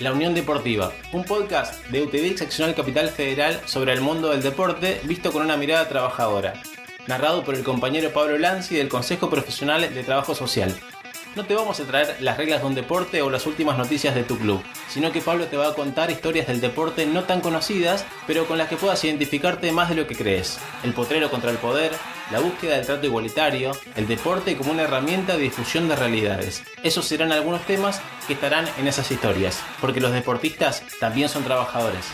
La Unión Deportiva, un podcast de UTV Seccional Capital Federal sobre el mundo del deporte visto con una mirada trabajadora. Narrado por el compañero Pablo Lanzi del Consejo Profesional de Trabajo Social. No te vamos a traer las reglas de un deporte o las últimas noticias de tu club, sino que Pablo te va a contar historias del deporte no tan conocidas, pero con las que puedas identificarte más de lo que crees. El potrero contra el poder, la búsqueda del trato igualitario, el deporte como una herramienta de difusión de realidades. Esos serán algunos temas que estarán en esas historias, porque los deportistas también son trabajadores.